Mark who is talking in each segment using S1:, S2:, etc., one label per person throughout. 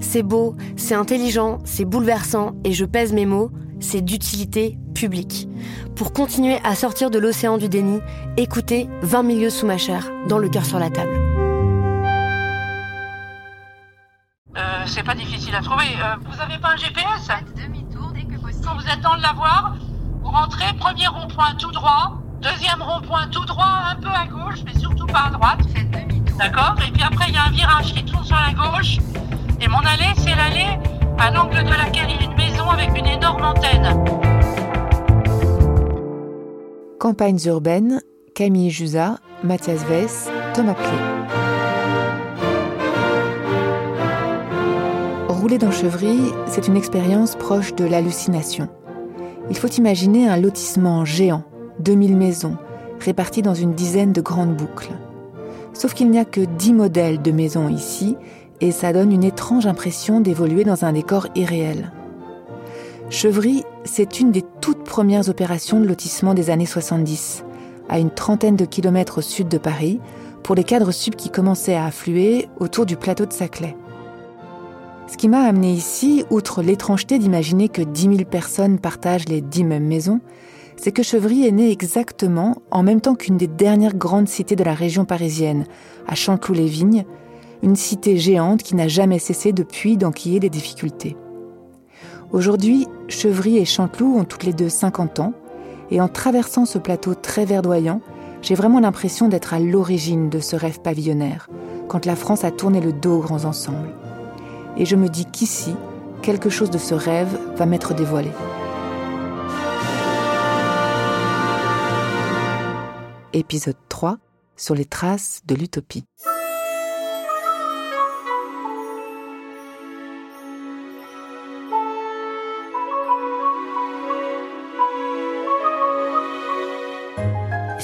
S1: C'est beau, c'est intelligent, c'est bouleversant, et je pèse mes mots, c'est d'utilité publique. Pour continuer à sortir de l'océan du déni, écoutez 20 milieux sous ma chair, dans le cœur sur la table.
S2: Euh, c'est pas difficile à trouver. Euh, vous avez pas un GPS
S3: Faites demi-tour dès que possible.
S2: Quand vous êtes dans le lavoir, vous rentrez, premier rond-point tout droit, deuxième rond-point tout droit, un peu à gauche, mais surtout pas à droite.
S3: Faites demi-tour.
S2: D'accord? Et puis après, il y a un virage qui tourne sur la gauche. Et mon allée, c'est l'allée à l'angle de laquelle il y a une maison avec une énorme antenne.
S4: Campagnes urbaines, Camille Jusa, Mathias Weiss, Thomas Plé. Rouler dans Chevry, c'est une expérience proche de l'hallucination. Il faut imaginer un lotissement géant, 2000 maisons, réparties dans une dizaine de grandes boucles. Sauf qu'il n'y a que 10 modèles de maisons ici, et ça donne une étrange impression d'évoluer dans un décor irréel. Chevry, c'est une des toutes premières opérations de lotissement des années 70, à une trentaine de kilomètres au sud de Paris, pour les cadres sub qui commençaient à affluer autour du plateau de Saclay. Ce qui m'a amené ici, outre l'étrangeté d'imaginer que 10 000 personnes partagent les 10 mêmes maisons, c'est que Chevry est né exactement en même temps qu'une des dernières grandes cités de la région parisienne, à Chanteloup-les-Vignes, une cité géante qui n'a jamais cessé depuis d'enquiller des difficultés. Aujourd'hui, Chevry et Chanteloup ont toutes les deux 50 ans, et en traversant ce plateau très verdoyant, j'ai vraiment l'impression d'être à l'origine de ce rêve pavillonnaire, quand la France a tourné le dos aux grands ensembles. Et je me dis qu'ici, quelque chose de ce rêve va m'être dévoilé. Épisode 3 sur les traces de l'utopie.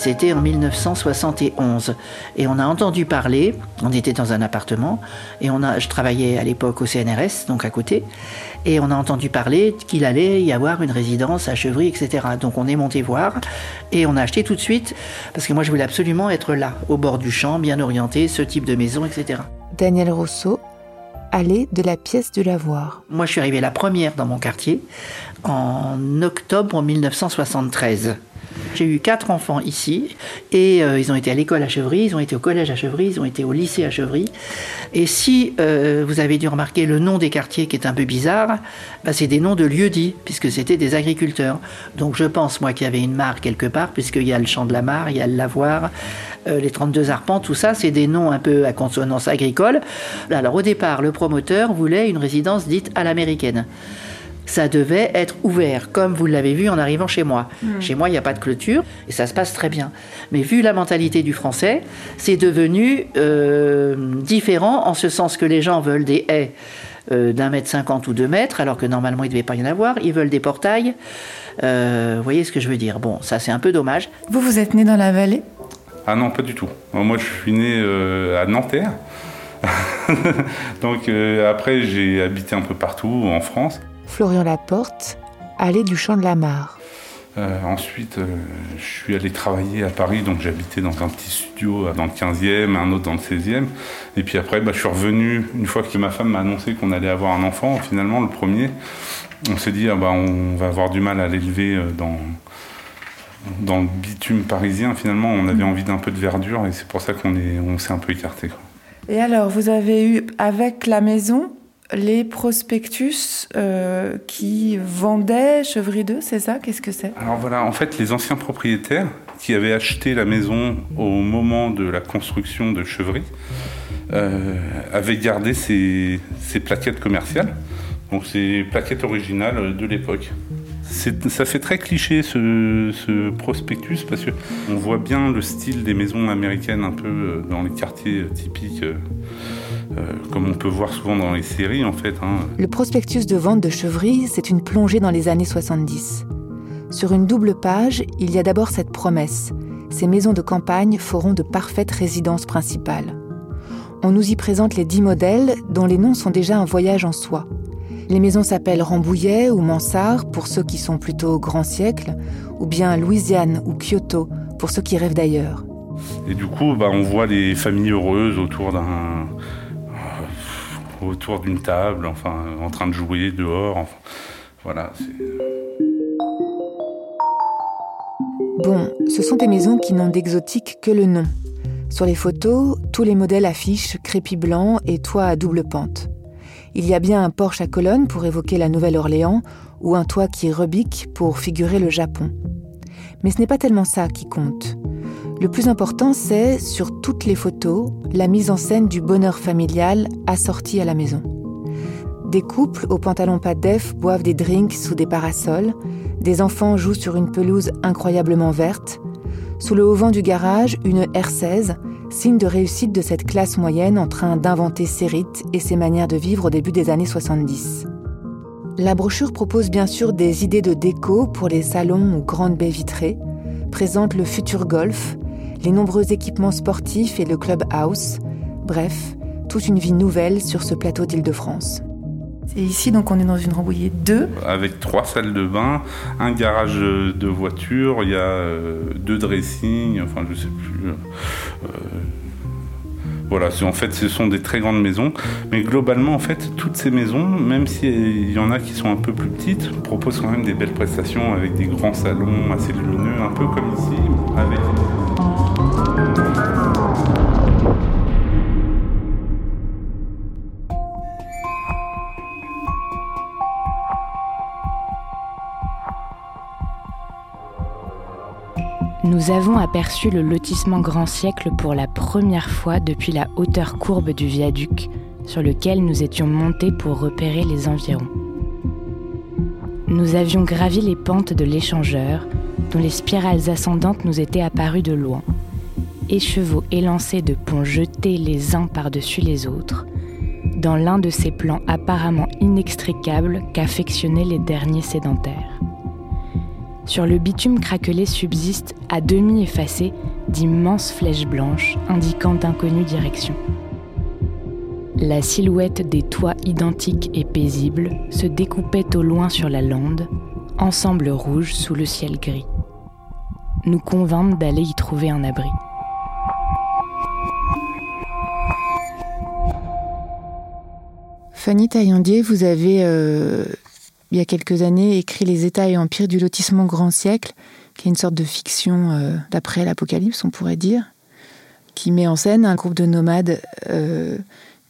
S5: C'était en 1971 et on a entendu parler. On était dans un appartement et on a, je travaillais à l'époque au CNRS, donc à côté, et on a entendu parler qu'il allait y avoir une résidence à Chevry, etc. Donc on est monté voir et on a acheté tout de suite parce que moi je voulais absolument être là, au bord du champ, bien orienté, ce type de maison, etc.
S4: Daniel Rousseau, allée de la pièce du lavoir.
S5: Moi je suis arrivée la première dans mon quartier en octobre 1973. J'ai eu quatre enfants ici et euh, ils ont été à l'école à Chevry, ils ont été au collège à Chevry, ils ont été au lycée à Chevry. Et si euh, vous avez dû remarquer le nom des quartiers qui est un peu bizarre, bah, c'est des noms de lieux dits puisque c'était des agriculteurs. Donc je pense moi qu'il y avait une mare quelque part puisqu'il y a le champ de la mare, il y a le lavoir, euh, les 32 arpents, tout ça, c'est des noms un peu à consonance agricole. Alors au départ, le promoteur voulait une résidence dite à l'américaine ça devait être ouvert, comme vous l'avez vu en arrivant chez moi. Chez moi, il n'y a pas de clôture et ça se passe très bien. Mais vu la mentalité du français, c'est devenu euh, différent en ce sens que les gens veulent des haies euh, d'un mètre cinquante ou deux mètres, alors que normalement il ne devait pas y en avoir. Ils veulent des portails. Euh, vous voyez ce que je veux dire Bon, ça c'est un peu dommage.
S4: Vous, vous êtes né dans la vallée?
S6: Ah non, pas du tout. Moi, je suis né euh, à Nanterre. Donc euh, après, j'ai habité un peu partout en France.
S4: Florian Laporte, allée du Champ de la Mare.
S6: Euh, ensuite, euh, je suis allé travailler à Paris, donc j'habitais dans un petit studio euh, dans le 15e, un autre dans le 16e. Et puis après, bah, je suis revenu, une fois que ma femme m'a annoncé qu'on allait avoir un enfant, finalement, le premier, on s'est dit, ah, bah, on va avoir du mal à l'élever euh, dans, dans le bitume parisien. Finalement, on avait envie d'un peu de verdure et c'est pour ça qu'on est- on s'est un peu écarté.
S4: Et alors, vous avez eu avec la maison les prospectus euh, qui vendaient Chevry 2, c'est ça? Qu'est-ce que c'est?
S6: Alors voilà, en fait, les anciens propriétaires qui avaient acheté la maison au moment de la construction de Chevry euh, avaient gardé ces, plaquettes commerciales. Donc ces plaquettes originales de l'époque. Ça fait très cliché ce, prospectus parce qu'on voit bien le style des maisons américaines un peu euh, dans les quartiers typiques, comme on peut voir souvent dans les séries en fait. Hein.
S4: Le prospectus de vente de Chevry, c'est une plongée dans les années 70. Sur une double page, il y a d'abord cette promesse. Ces maisons de campagne feront de parfaites résidences principales. On nous y présente les dix modèles dont les noms sont déjà un voyage en soi. Les maisons s'appellent Rambouillet ou Mansart pour ceux qui sont plutôt grand siècle, ou bien Louisiane ou Kyoto pour ceux qui rêvent d'ailleurs.
S6: Et du coup, bah, on voit les familles heureuses autour d'un euh, autour d'une table, enfin, en train de jouer dehors. Enfin, voilà.
S4: Bon, ce sont des maisons qui n'ont d'exotique que le nom. Sur les photos, tous les modèles affichent crépi blanc et toit à double pente. Il y a bien un porche à colonnes pour évoquer la Nouvelle-Orléans ou un toit qui rebique pour figurer le Japon. Mais ce n'est pas tellement ça qui compte. Le plus important, c'est, sur toutes les photos, la mise en scène du bonheur familial assorti à la maison. Des couples aux pantalons pas def boivent des drinks sous des parasols, des enfants jouent sur une pelouse incroyablement verte, sous le haut vent du garage, une R16, signe de réussite de cette classe moyenne en train d'inventer ses rites et ses manières de vivre au début des années 70. La brochure propose bien sûr des idées de déco pour les salons ou grandes baies vitrées, présente le futur golf, les nombreux équipements sportifs et le clubhouse, bref, toute une vie nouvelle sur ce plateau d'Île-de-France. Et ici, donc, on est dans une Rambouillet 2.
S6: Avec trois salles de bain, un garage de voiture, il y a euh, deux dressings, enfin, je sais plus. Euh, euh, voilà, en fait, ce sont des très grandes maisons. Mais globalement, en fait, toutes ces maisons, même s'il y en a qui sont un peu plus petites, proposent quand même des belles prestations avec des grands salons assez lumineux, un peu comme ici, avec
S3: nous avons aperçu le lotissement Grand Siècle pour la première fois depuis la hauteur courbe du viaduc sur lequel nous étions montés pour repérer les environs. Nous avions gravi les pentes de l'échangeur, dont les spirales ascendantes nous étaient apparues de loin. Écheveaux élancés de ponts jetés les uns par-dessus les autres, dans l'un de ces plans apparemment inextricables qu'affectionnaient les derniers sédentaires. Sur le bitume craquelé subsistent, à demi effacées, d'immenses flèches blanches indiquant d'inconnues directions. La silhouette des toits identiques et paisibles se découpait au loin sur la lande, ensemble rouge sous le ciel gris. Nous convînmes d'aller y trouver un abri.
S4: Fanny Taillandier, vous avez euh, il y a quelques années, écrit Les États et empires du lotissement grand siècle, qui est une sorte de fiction euh, d'après l'Apocalypse, on pourrait dire, qui met en scène un groupe de nomades euh,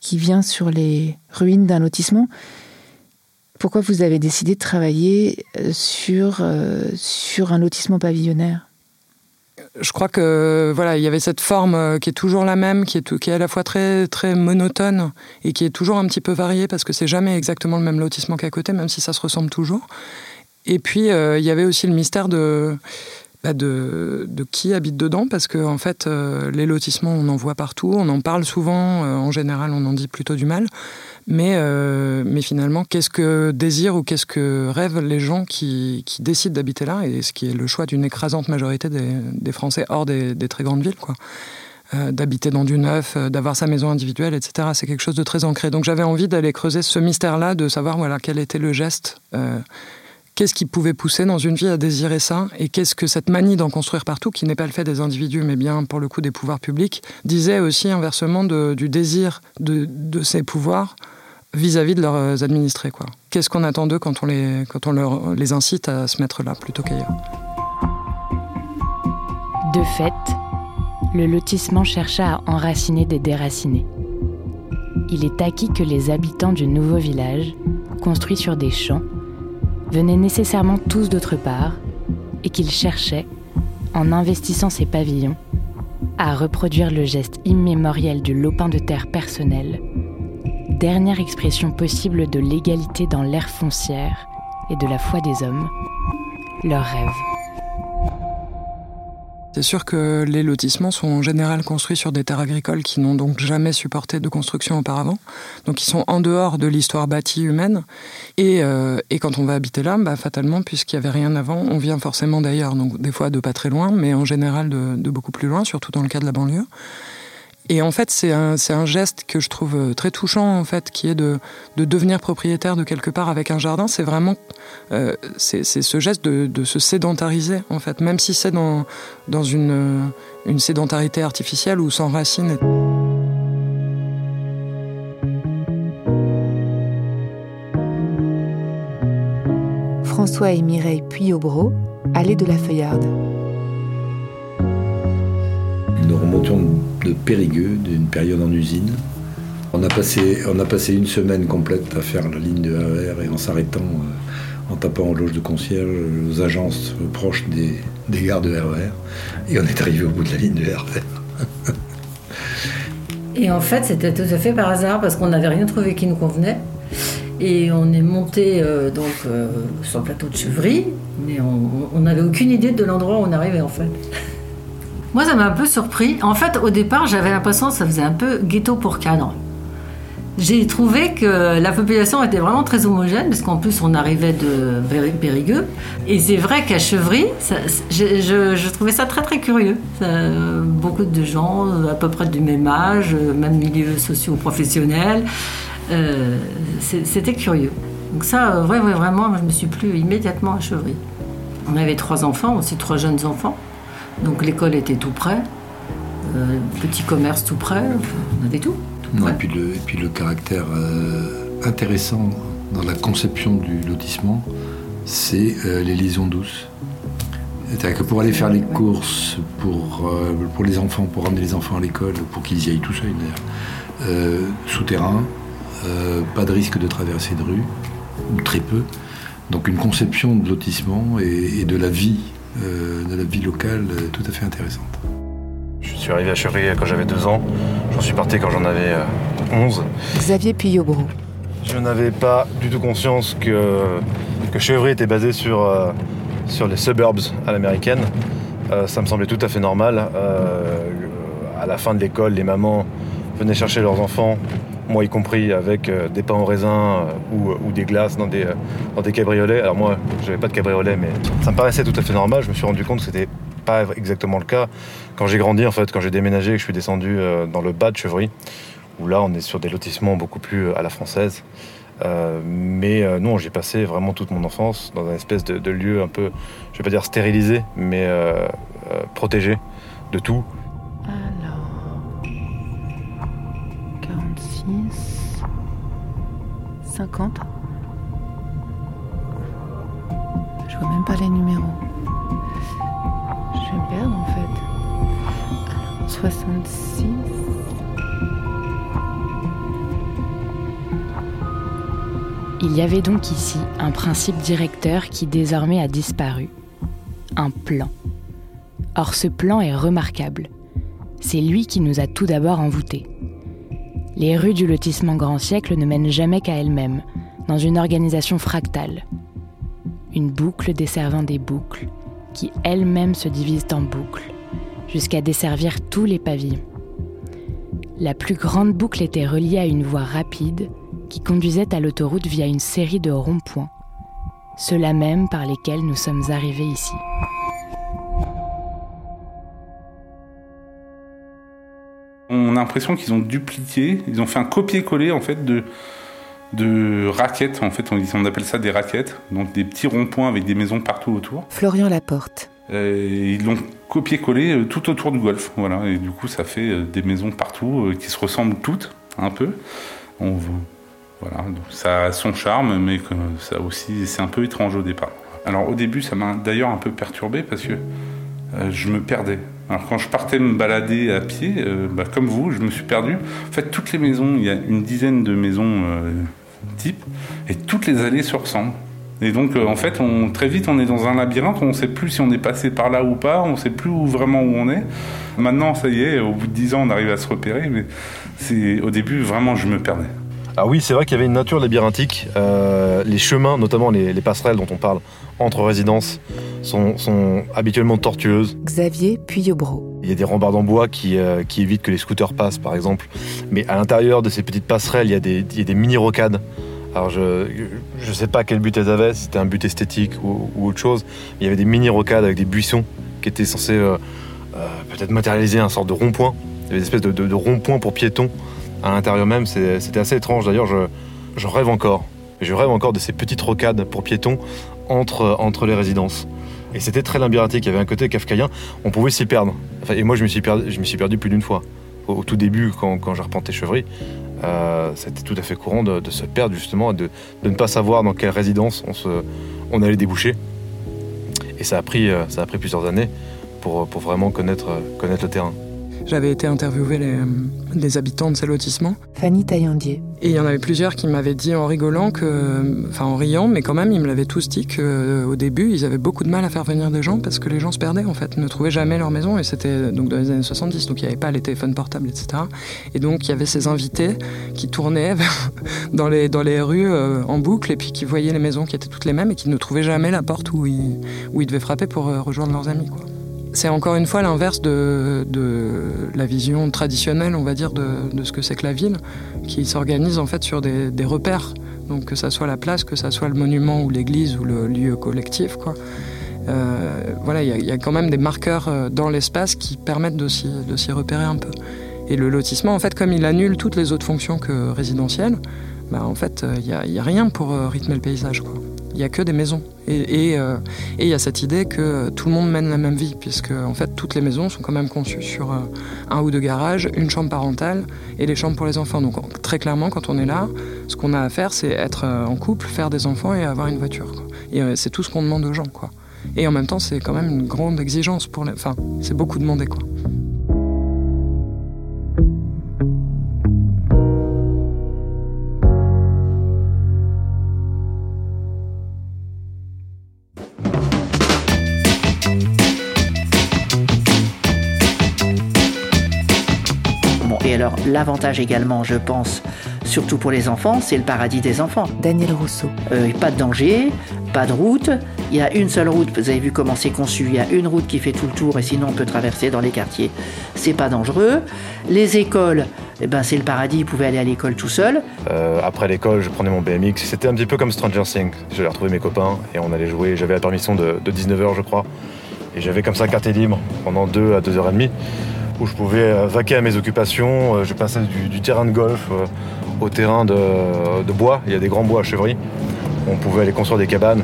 S4: qui vient sur les ruines d'un lotissement. Pourquoi vous avez décidé de travailler euh, sur, sur un lotissement pavillonnaire?
S7: Je crois que voilà, il y avait cette forme euh, qui est toujours la même, qui est, à la fois très très monotone et qui est toujours un petit peu variée parce que c'est jamais exactement le même lotissement qu'à côté, même si ça se ressemble toujours. Et puis euh, il y avait aussi le mystère de bah, de, qui habite dedans parce que en fait euh, les lotissements on en voit partout, on en parle souvent, en général on en dit plutôt du mal. Mais, euh, mais finalement, qu'est-ce que désirent ou qu'est-ce que rêvent les gens qui, qui décident d'habiter là, et ce qui est le choix d'une écrasante majorité des, Français hors des, très grandes villes, quoi. Euh, d'habiter dans du neuf, euh, d'avoir sa maison individuelle, etc. C'est quelque chose de très ancré. Donc j'avais envie d'aller creuser ce mystère-là, de savoir voilà quel était le geste. Qu'est-ce qui pouvait pousser dans une vie à désirer ça Et qu'est-ce que cette manie d'en construire partout, qui n'est pas le fait des individus, mais bien pour le coup des pouvoirs publics, disait aussi inversement du désir de, ces pouvoirs vis-à-vis de leurs administrés. Qu'est-ce qu'on attend d'eux quand on, les, quand on les incite à se mettre là plutôt qu'ailleurs?
S3: De fait, le lotissement chercha à enraciner des déracinés. il est acquis que les habitants du nouveau village, construit sur des champs, venaient nécessairement tous d'autre part et qu'ils cherchaient, en investissant ces pavillons, à reproduire le geste immémoriel du lopin de terre personnel, dernière expression possible de l'égalité dans l'ère foncière et de la foi des hommes, leur rêve.
S7: C'est sûr que les lotissements sont en général construits sur des terres agricoles qui n'ont donc jamais supporté de construction auparavant. Donc ils sont en dehors de l'histoire bâtie humaine. Et, euh, quand on va habiter là, bah, fatalement, puisqu'il n'y avait rien avant, on vient forcément d'ailleurs, donc des fois de pas très loin, mais en général de beaucoup plus loin, surtout dans le cas de la banlieue. Et en fait, c'est un, un, geste que je trouve euh, très touchant, en fait, qui est de, de devenir propriétaire de quelque part avec un jardin. C'est vraiment euh, c'est ce geste de, de, se sédentariser, en fait, même si c'est dans, dans une, euh, une sédentarité artificielle ou sans racines.
S4: François et Mireille Puyobro, allée de la Feuillarde.
S8: Nous remontions de Périgueux, d'une période en usine. On a, passé, on a passé une semaine complète à faire la ligne de RER et en s'arrêtant, euh, en tapant en loge de concierge, aux agences proches des, des gares de RER. Et on est arrivé au bout de la ligne de RER.
S9: et en fait, c'était tout à fait par hasard parce qu'on n'avait rien trouvé qui nous convenait. Et on est monté euh, donc euh, sur le plateau de Chevry, mais on n'avait aucune idée de l'endroit où on arrivait en fait. Moi, ça m'a un peu surpris. En fait, au départ, j'avais l'impression que ça faisait un peu ghetto pour cadre. J'ai trouvé que la population était vraiment très homogène, parce qu'en plus, on arrivait de Périgueux. Et c'est vrai qu'à Chevry, je, trouvais ça très très curieux. Beaucoup de gens, à peu près du même âge, même milieu socio-professionnel. Euh, C'était curieux. Donc ça, ouais, vraiment, je me suis plu immédiatement à Chevry. On avait trois enfants, aussi trois jeunes enfants. Donc l'école était tout près, euh, petit commerce tout près, on avait tout. tout
S8: non, et, puis le, et, puis le, caractère euh, intéressant dans la conception du lotissement, c'est euh, les liaisons douces. C'est-à-dire que pour aller faire les courses pour, pour les enfants, pour ramener les enfants à l'école, pour qu'ils y aillent tout seuls d'ailleurs, souterrain, pas de risque de traversée de rue, ou très peu. Donc une conception de lotissement et, et de la vie de la vie locale euh, tout à fait intéressante.
S10: Je suis arrivé à Chevry quand j'avais deux ans, j'en suis parti quand j'en avais euh, 11.
S4: Xavier Puyobro.
S10: Je n'avais pas du tout conscience que, que Chevry était basé sur, euh, sur les suburbs à l'américaine. Euh, ça me semblait tout à fait normal. Euh, à la fin de l'école, les mamans venaient chercher leurs enfants moi y compris avec euh, des pains au raisin euh, ou, ou, des glaces dans des, euh, dans des cabriolets. Alors moi, j'avais pas de cabriolet, mais ça me paraissait tout à fait normal. Je me suis rendu compte que c'était pas exactement le cas quand j'ai grandi, en fait, quand j'ai déménagé et que je suis descendu dans le bas de Chevry, où là, on est sur des lotissements beaucoup plus à la française. Euh, mais euh, non, j'ai passé vraiment toute mon enfance dans un espèce de, lieu un peu, je vais pas dire stérilisé, mais euh, protégé de tout.
S4: 50. Je vois même pas les numéros. Je vais me perdre en fait. Alors, 66.
S3: Il y avait donc ici un principe directeur qui désormais a disparu. Un plan. Or ce plan est remarquable. C'est lui qui nous a tout d'abord envoûtés. Les rues du lotissement Grand Siècle ne mènent jamais qu'à elles-mêmes, dans une organisation fractale. Une boucle desservant des boucles, qui elles-mêmes se divisent en boucles, jusqu'à desservir tous les pavillons. La plus grande boucle était reliée à une voie rapide qui conduisait à l'autoroute via une série de ronds-points, ceux-là même par lesquels nous sommes arrivés ici.
S6: On a l'impression qu'ils ont dupliqué, ils ont fait un copier-coller en fait de, de raquettes. En fait, on, on appelle ça des raquettes, donc des petits ronds-points avec des maisons partout autour.
S4: Florian Laporte.
S6: Euh, ils l'ont copié-collé tout autour du golf, voilà. Et du coup, ça fait des maisons partout euh, qui se ressemblent toutes un peu. On, voilà, donc ça a son charme, mais que ça aussi, c'est un peu étrange au départ. Alors au début, ça m'a d'ailleurs un peu perturbé parce que euh, je me perdais. Alors quand je partais me balader à pied, euh, bah, comme vous, je me suis perdu. En fait, toutes les maisons, il y a une dizaine de maisons euh, types, et toutes les allées se ressemblent. Et donc, euh, en fait, on, très vite, on est dans un labyrinthe, on ne sait plus si on est passé par là ou pas, on ne sait plus vraiment où on est. Maintenant, ça y est, au bout de dix ans, on arrive à se repérer, mais au début, vraiment, je me perdais.
S10: Ah oui, c'est vrai qu'il y avait une nature labyrinthique. Euh, les chemins, notamment les, les, passerelles dont on parle entre résidences, sont, sont habituellement tortueuses.
S4: Xavier Puyobro.
S10: Il y a des rambardes en bois qui, euh, qui, évitent que les scooters passent, par exemple. Mais à l'intérieur de ces petites passerelles, il y a des, mini-rocades. Alors je ne sais pas quel but elles avaient, si c'était un but esthétique ou, ou, autre chose. Il y avait des mini-rocades avec des buissons qui étaient censés euh, peut-être matérialiser un sorte de rond-point. Il y avait des espèces de, de, de rond-point pour piétons à l'intérieur même. C'était assez étrange. D'ailleurs, je, rêve encore. Je rêve encore de ces petites rocades pour piétons entre, les résidences. Et c'était très labyrinthique. Il y avait un côté kafkaïen. On pouvait s'y perdre. Et moi, je me suis perdu, plus d'une fois. Au, tout début, quand, quand j'arpentais Chevry, euh, c'était tout à fait courant de, se perdre, justement, de, ne pas savoir dans quelle résidence on, allait déboucher. Et ça a pris, pris plusieurs années pour, vraiment connaître le terrain.
S7: J'avais été interviewer les, les, habitants de ces lotissements.
S4: Fanny Taillandier.
S7: Et il y en avait plusieurs qui m'avaient dit en rigolant que, enfin en riant, mais quand même, ils me l'avaient tous dit qu'au euh, début, ils avaient beaucoup de mal à faire venir des gens parce que les gens se perdaient en fait, ne trouvaient jamais leur maison et c'était donc dans les années 70, donc il n'y avait pas les téléphones portables, etc. Et donc il y avait ces invités qui tournaient dans les, dans les rues euh, en boucle et puis qui voyaient les maisons qui étaient toutes les mêmes et qui ne trouvaient jamais la porte où ils, où ils devaient frapper pour euh, rejoindre leurs amis. Quoi. C'est encore une fois l'inverse de, la vision traditionnelle, on va dire, de, ce que c'est que la ville, qui s'organise en fait sur des, repères. Que ça soit la place, que ça soit le monument ou l'église ou le lieu collectif. Euh, voilà, il y, a quand même des marqueurs euh, dans l'espace qui permettent de s'y repérer un peu. Et le lotissement, en fait, comme il annule toutes les autres fonctions que résidentielles, bah, en fait, il euh, n'y a, rien pour rythmer le paysage, il n'y a que des maisons. Et il euh, y a cette idée que tout le monde mène la même vie, puisque en fait toutes les maisons sont quand même conçues sur euh, un ou deux garages, une chambre parentale et les chambres pour les enfants. Donc très clairement, quand on est là, ce qu'on a à faire, c'est être euh, en couple, faire des enfants et avoir une voiture. Et euh, c'est tout ce qu'on demande aux gens. Quoi. Et en même temps, c'est quand même une grande exigence pour. Enfin, c'est beaucoup demandé. Quoi.
S5: L'avantage également, je pense, surtout pour les enfants, c'est le paradis des enfants.
S4: Daniel Rousseau.
S5: Euh, pas de danger, pas de route. Il y a une seule route, vous avez vu comment c'est conçu. Il y a une route qui fait tout le tour et sinon on peut traverser dans les quartiers. C'est pas dangereux. Les écoles, eh ben, c'est le paradis, ils pouvaient aller à l'école tout seul.
S10: Euh, après l'école, je prenais mon BMX. C'était un petit peu comme Stranger Things. J'allais retrouver mes copains et on allait jouer. J'avais la permission de, de 19h, je crois. Et j'avais comme ça carte libre pendant 2 à 2h30 où je pouvais vaquer à mes occupations. Je passais du, terrain de golf au terrain de, bois. Il y a des grands bois à Chevry. On pouvait aller construire des cabanes,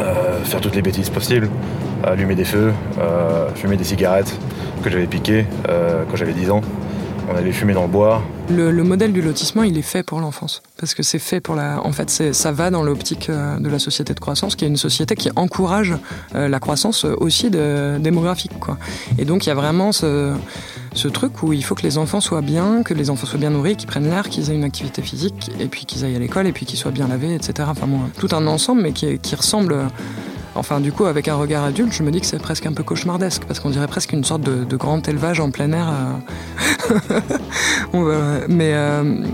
S10: euh, faire toutes les bêtises possibles, allumer des feux, euh, fumer des cigarettes que j'avais piquées euh, quand j'avais 10 ans. On allait fumer dans le bois.
S7: Le, le modèle du lotissement, il est fait pour l'enfance. Parce que c'est fait pour la. En fait, ça va dans l'optique de la société de croissance, qui est une société qui encourage la croissance aussi de, démographique. Quoi. Et donc, il y a vraiment ce, truc où il faut que les enfants soient bien, que les enfants soient bien nourris, qu'ils prennent l'air, qu'ils aient une activité physique, et puis qu'ils aillent à l'école, et puis qu'ils soient bien lavés, etc. Enfin, bon, tout un ensemble, mais qui ressemble. Enfin, du coup, avec un regard adulte, je me dis que c'est presque un peu cauchemardesque, parce qu'on dirait presque une sorte de, grand élevage en plein air. Euh... mais, euh...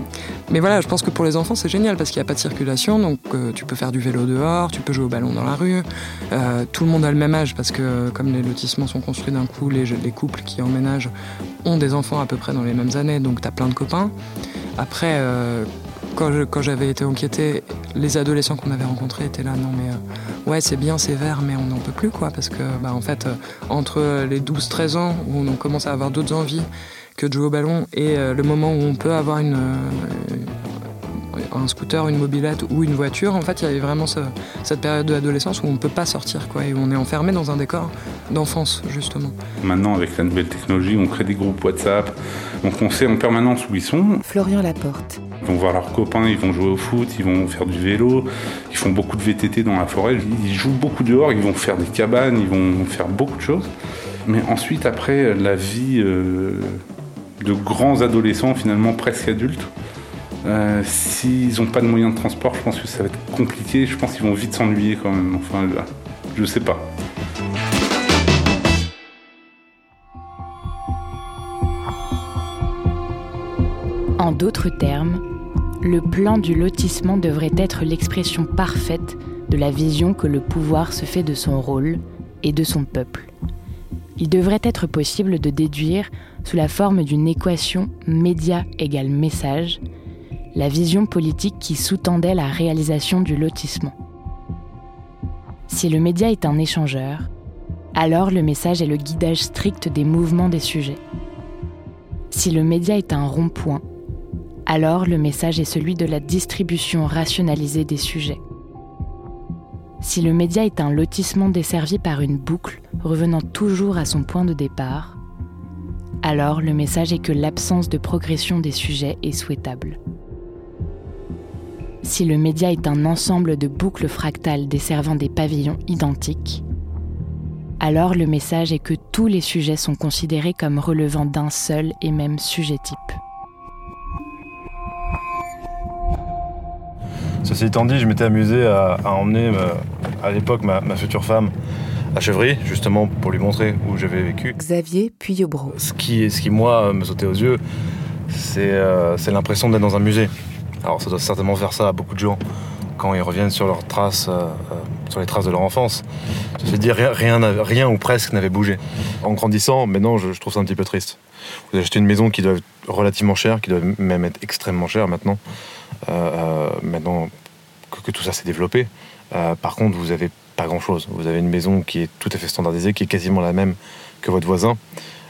S7: mais voilà, je pense que pour les enfants, c'est génial, parce qu'il n'y a pas de circulation, donc euh, tu peux faire du vélo dehors, tu peux jouer au ballon dans la rue. Tout le monde a le même âge, parce que comme les lotissements sont construits d'un coup, les, les couples qui emménagent ont des enfants à peu près dans les mêmes années, donc tu as plein de copains. Après, quand j'avais été enquêté, les adolescents qu'on avait rencontrés étaient là, non mais euh, ouais c'est bien, c'est vert, mais on n'en peut plus quoi, parce que bah, en fait euh, entre les 12-13 ans où on commence à avoir d'autres envies que de jouer au ballon et euh, le moment où on peut avoir une, un scooter, une mobilette ou une voiture, en fait il y avait vraiment ce, cette période de l'adolescence où on ne peut pas sortir quoi, et où on est enfermé dans un décor d'enfance justement.
S6: Maintenant avec la nouvelle technologie, on crée des groupes WhatsApp, donc on sait en permanence où ils sont.
S4: Florian Laporte.
S6: Vont voir leurs copains, ils vont jouer au foot, ils vont faire du vélo, ils font beaucoup de VTT dans la forêt, ils jouent beaucoup dehors, ils vont faire des cabanes, ils vont faire beaucoup de choses. Mais ensuite, après, la vie euh, de grands adolescents, finalement presque adultes, euh, s'ils n'ont pas de moyens de transport, je pense que ça va être compliqué. Je pense qu'ils vont vite s'ennuyer quand même. Enfin, je sais pas.
S3: En d'autres termes, le plan du lotissement devrait être l'expression parfaite de la vision que le pouvoir se fait de son rôle et de son peuple. Il devrait être possible de déduire, sous la forme d'une équation média égale message, la vision politique qui sous-tendait la réalisation du lotissement. Si le média est un échangeur, alors le message est le guidage strict des mouvements des sujets. Si le média est un rond-point, alors le message est celui de la distribution rationalisée des sujets. Si le média est un lotissement desservi par une boucle revenant toujours à son point de départ, alors le message est que l'absence de progression des sujets est souhaitable. Si le média est un ensemble de boucles fractales desservant des pavillons identiques, alors le message est que tous les sujets sont considérés comme relevant d'un seul et même sujet type.
S10: Ceci étant dit, je m'étais amusé à, emmener euh, à l'époque ma, future femme à Chevry, justement pour lui montrer où j'avais vécu.
S4: Xavier Puyobro.
S10: Ce qui, ce qui, moi, me sautait aux yeux, euh, c'est l'impression d'être dans un musée. Alors ça doit certainement faire ça à beaucoup de gens quand ils reviennent sur leurs traces, euh, sur les traces de leur enfance. Je veux dire, rien, rien, ou presque n'avait bougé. En grandissant, maintenant, je, je, trouve ça un petit peu triste. Vous achetez une maison qui doit être relativement chère, qui doit même être extrêmement chère maintenant. Maintenant que, tout ça s'est développé. Euh, par contre, vous n'avez pas grand-chose. Vous avez une maison qui est tout à fait standardisée, qui est quasiment la même que votre voisin.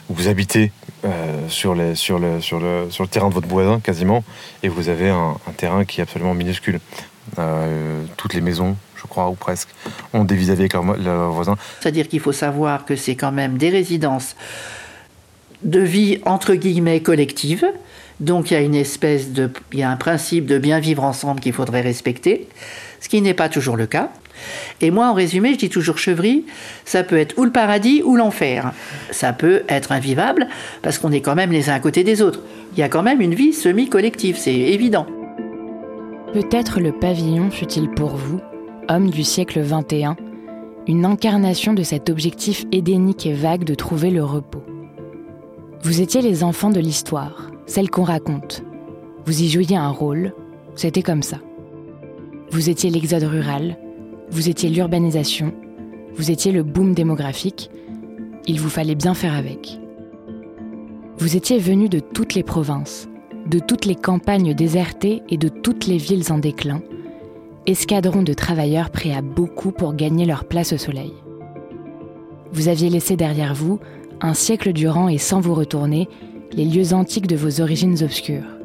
S10: Vous habitez euh, sur, les, sur, le, sur, le, sur le terrain de votre voisin quasiment, et vous avez un, terrain qui est absolument minuscule. Euh, toutes les maisons, je crois, ou presque, ont des vis-à-vis avec leurs voisins.
S5: C'est-à-dire qu'il faut savoir que c'est quand même des résidences de vie entre guillemets collective, donc il y a une espèce de, un principe de bien vivre ensemble qu'il faudrait respecter, ce qui n'est pas toujours le cas. Et moi, en résumé, je dis toujours chevry, ça peut être ou le paradis ou l'enfer. Ça peut être invivable parce qu'on est quand même les uns à côté des autres. Il y a quand même une vie semi-collective, c'est évident.
S3: Peut-être le pavillon fut-il pour vous, homme du siècle XXI, une incarnation de cet objectif édénique et vague de trouver le repos. Vous étiez les enfants de l'histoire, celle qu'on raconte. Vous y jouiez un rôle, c'était comme ça. Vous étiez l'exode rural, vous étiez l'urbanisation, vous étiez le boom démographique, il vous fallait bien faire avec. Vous étiez venus de toutes les provinces, de toutes les campagnes désertées et de toutes les villes en déclin, escadron de travailleurs prêts à beaucoup pour gagner leur place au soleil. Vous aviez laissé derrière vous, un siècle durant et sans vous retourner, les lieux antiques de vos origines obscures.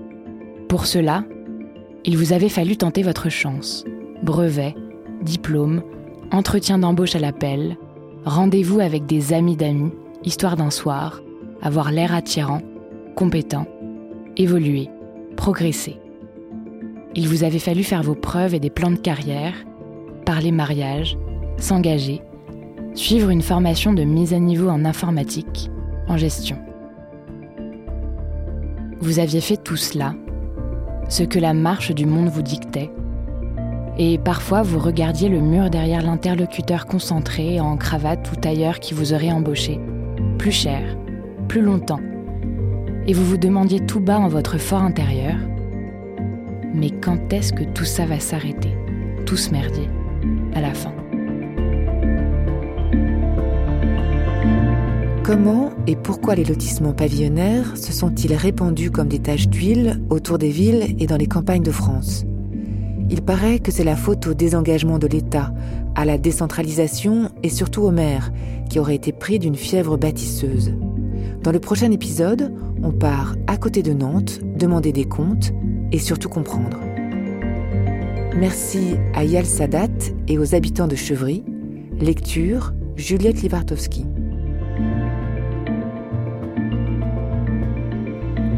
S3: Pour cela, il vous avait fallu tenter votre chance. Brevet, diplôme, entretien d'embauche à l'appel, rendez-vous avec des amis d'amis, histoire d'un soir, avoir l'air attirant, compétent, évoluer, progresser. Il vous avait fallu faire vos preuves et des plans de carrière, parler mariage, s'engager, suivre une formation de mise à niveau en informatique, en gestion. Vous aviez fait tout cela, ce que la marche du monde vous dictait, et parfois vous regardiez le mur derrière l'interlocuteur concentré en cravate ou tailleur qui vous aurait embauché, plus cher, plus longtemps, et vous vous demandiez tout bas en votre fort intérieur, mais quand est-ce que tout ça va s'arrêter, tout ce merdier, à la fin
S4: Comment et pourquoi les lotissements pavillonnaires se sont-ils répandus comme des taches d'huile autour des villes et dans les campagnes de France? Il paraît que c'est la faute au désengagement de l'État, à la décentralisation et surtout aux maires, qui auraient été pris d'une fièvre bâtisseuse. Dans le prochain épisode, on part à côté de Nantes, demander des comptes et surtout comprendre. Merci à Yal Sadat et aux habitants de Chevry. Lecture Juliette Livartowski.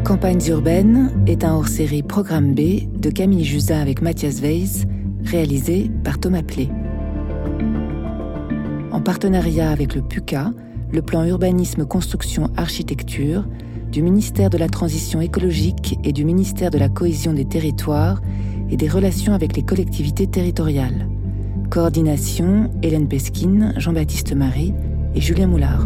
S4: Campagnes urbaines est un hors-série Programme B de Camille Jusa avec Mathias Weiss, réalisé par Thomas Plé. En partenariat avec le PUCA, le plan urbanisme construction architecture du ministère de la Transition écologique et du ministère de la Cohésion des territoires et des relations avec les collectivités territoriales. Coordination Hélène Pesquine, Jean-Baptiste Marie et Julien Moulard.